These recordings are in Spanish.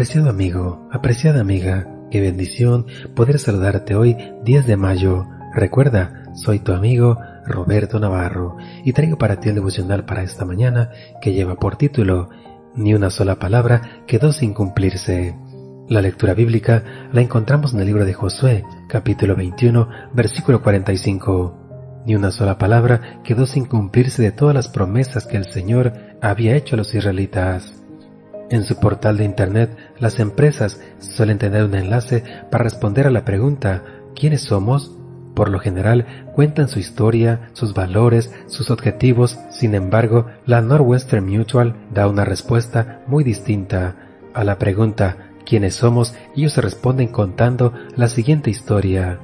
Apreciado amigo, apreciada amiga, qué bendición poder saludarte hoy 10 de mayo. Recuerda, soy tu amigo Roberto Navarro y traigo para ti el devocional para esta mañana que lleva por título Ni una sola palabra quedó sin cumplirse. La lectura bíblica la encontramos en el libro de Josué, capítulo 21, versículo 45. Ni una sola palabra quedó sin cumplirse de todas las promesas que el Señor había hecho a los israelitas. En su portal de Internet, las empresas suelen tener un enlace para responder a la pregunta ¿quiénes somos? Por lo general, cuentan su historia, sus valores, sus objetivos, sin embargo, la Northwestern Mutual da una respuesta muy distinta. A la pregunta ¿quiénes somos? ellos se responden contando la siguiente historia.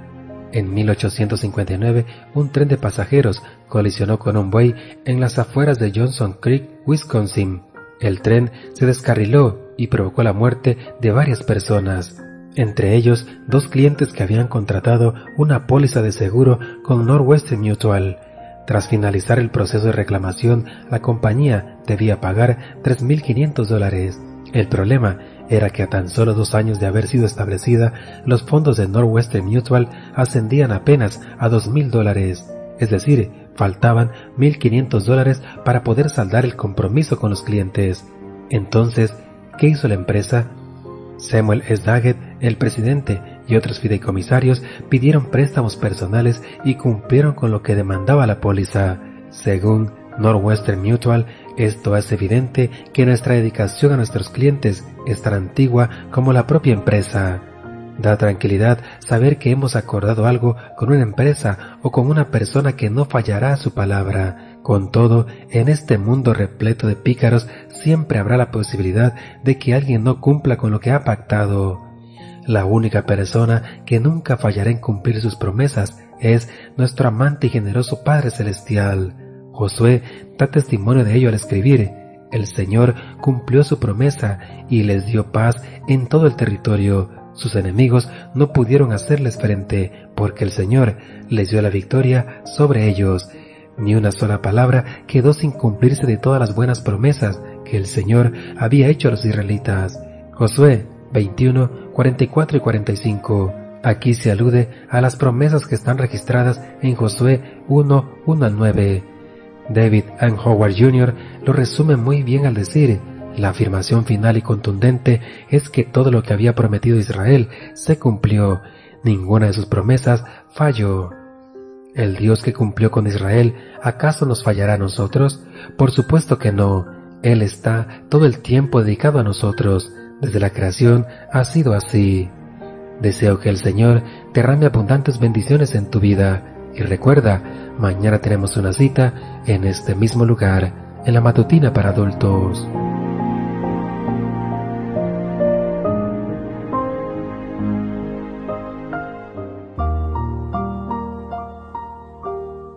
En 1859, un tren de pasajeros colisionó con un buey en las afueras de Johnson Creek, Wisconsin. El tren se descarriló y provocó la muerte de varias personas, entre ellos dos clientes que habían contratado una póliza de seguro con Northwestern Mutual. Tras finalizar el proceso de reclamación, la compañía debía pagar 3.500 dólares. El problema era que a tan solo dos años de haber sido establecida, los fondos de Northwestern Mutual ascendían apenas a 2.000 dólares, es decir, Faltaban 1.500 dólares para poder saldar el compromiso con los clientes. Entonces, ¿qué hizo la empresa? Samuel S. Daggett, el presidente, y otros fideicomisarios pidieron préstamos personales y cumplieron con lo que demandaba la póliza. Según Northwestern Mutual, esto es evidente que nuestra dedicación a nuestros clientes es tan antigua como la propia empresa. Da tranquilidad saber que hemos acordado algo con una empresa o con una persona que no fallará a su palabra. Con todo, en este mundo repleto de pícaros siempre habrá la posibilidad de que alguien no cumpla con lo que ha pactado. La única persona que nunca fallará en cumplir sus promesas es nuestro amante y generoso Padre Celestial. Josué da testimonio de ello al escribir, el Señor cumplió su promesa y les dio paz en todo el territorio sus enemigos no pudieron hacerles frente, porque el Señor les dio la victoria sobre ellos. Ni una sola palabra quedó sin cumplirse de todas las buenas promesas que el Señor había hecho a los israelitas. Josué 21, 44 y 45. Aquí se alude a las promesas que están registradas en Josué 1, 1 al 9. David and Howard Jr. lo resume muy bien al decir, la afirmación final y contundente es que todo lo que había prometido Israel se cumplió, ninguna de sus promesas falló. ¿El Dios que cumplió con Israel acaso nos fallará a nosotros? Por supuesto que no. Él está todo el tiempo dedicado a nosotros. Desde la creación ha sido así. Deseo que el Señor derrame abundantes bendiciones en tu vida. Y recuerda, mañana tenemos una cita en este mismo lugar, en la matutina para adultos.